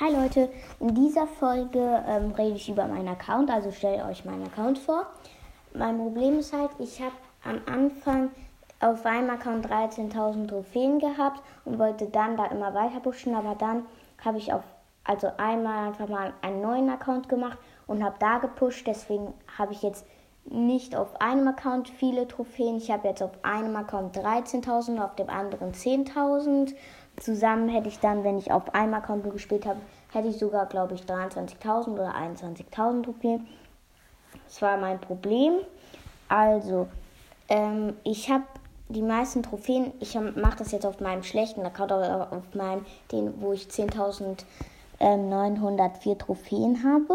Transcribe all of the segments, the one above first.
Hi Leute, in dieser Folge ähm, rede ich über meinen Account, also stellt euch meinen Account vor. Mein Problem ist halt, ich habe am Anfang auf einem Account 13.000 Trophäen gehabt und wollte dann da immer weiter pushen, aber dann habe ich auf, also einmal einfach mal einen neuen Account gemacht und habe da gepusht, deswegen habe ich jetzt nicht auf einem Account viele Trophäen. Ich habe jetzt auf einem Account 13.000, auf dem anderen 10.000 zusammen hätte ich dann, wenn ich auf einem Account nur gespielt habe, hätte ich sogar, glaube ich, 23.000 oder 21.000 Trophäen. Das war mein Problem. Also, ähm, ich habe die meisten Trophäen, ich mache das jetzt auf meinem schlechten Account, aber auf meinem, den, wo ich 10.904 ähm, Trophäen habe.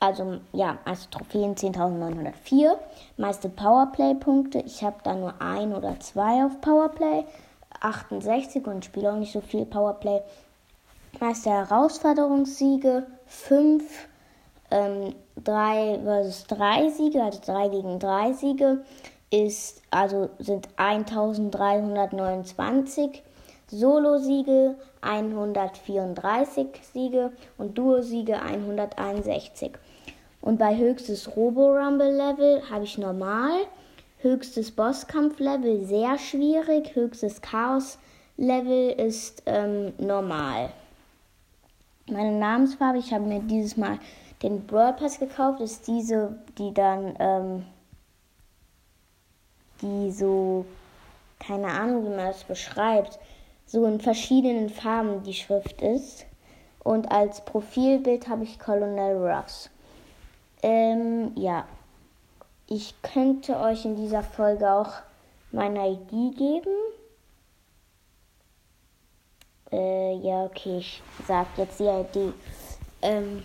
Also, ja, also Trophäen 10.904. Meiste Powerplay-Punkte. Ich habe da nur ein oder zwei auf Powerplay. 68 und spiele auch nicht so viel Powerplay. Meister Herausforderungssiege 5, ähm, 3 versus 3 Siege, also 3 gegen 3 Siege, ist, also sind 1329. Solo-Siege 134 Siege und Duo-Siege 161. Und bei höchstes Robo-Rumble-Level habe ich normal Höchstes Bosskampf-Level sehr schwierig. Höchstes Chaos-Level ist ähm, normal. Meine Namensfarbe, ich habe mir dieses Mal den Brawl Pass gekauft, ist diese, die dann, ähm, die so, keine Ahnung, wie man das beschreibt, so in verschiedenen Farben die Schrift ist. Und als Profilbild habe ich Colonel Ruffs. Ähm, ja. Ich könnte euch in dieser Folge auch meine ID geben. Äh, ja, okay, ich sag jetzt die ID. Ähm,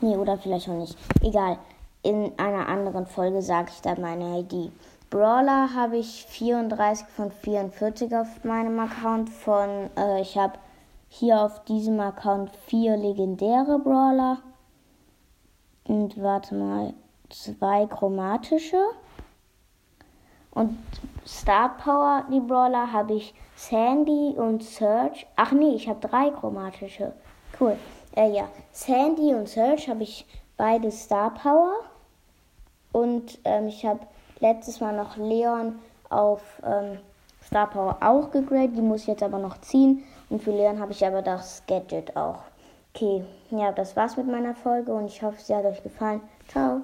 nee, oder vielleicht auch nicht. Egal. In einer anderen Folge sage ich dann meine ID. Brawler habe ich 34 von 44 auf meinem Account. Von, äh, ich habe hier auf diesem Account vier legendäre Brawler. Und warte mal, zwei chromatische. Und Star Power, die Brawler, habe ich Sandy und Search. Ach nee, ich habe drei chromatische. Cool. Äh, ja, Sandy und Search habe ich beide Star Power. Und ähm, ich habe letztes Mal noch Leon auf ähm, Star Power auch gegradet. Die muss ich jetzt aber noch ziehen. Und für Leon habe ich aber das Gadget auch. Okay, ja, das war's mit meiner Folge und ich hoffe, sie hat euch gefallen. Ciao.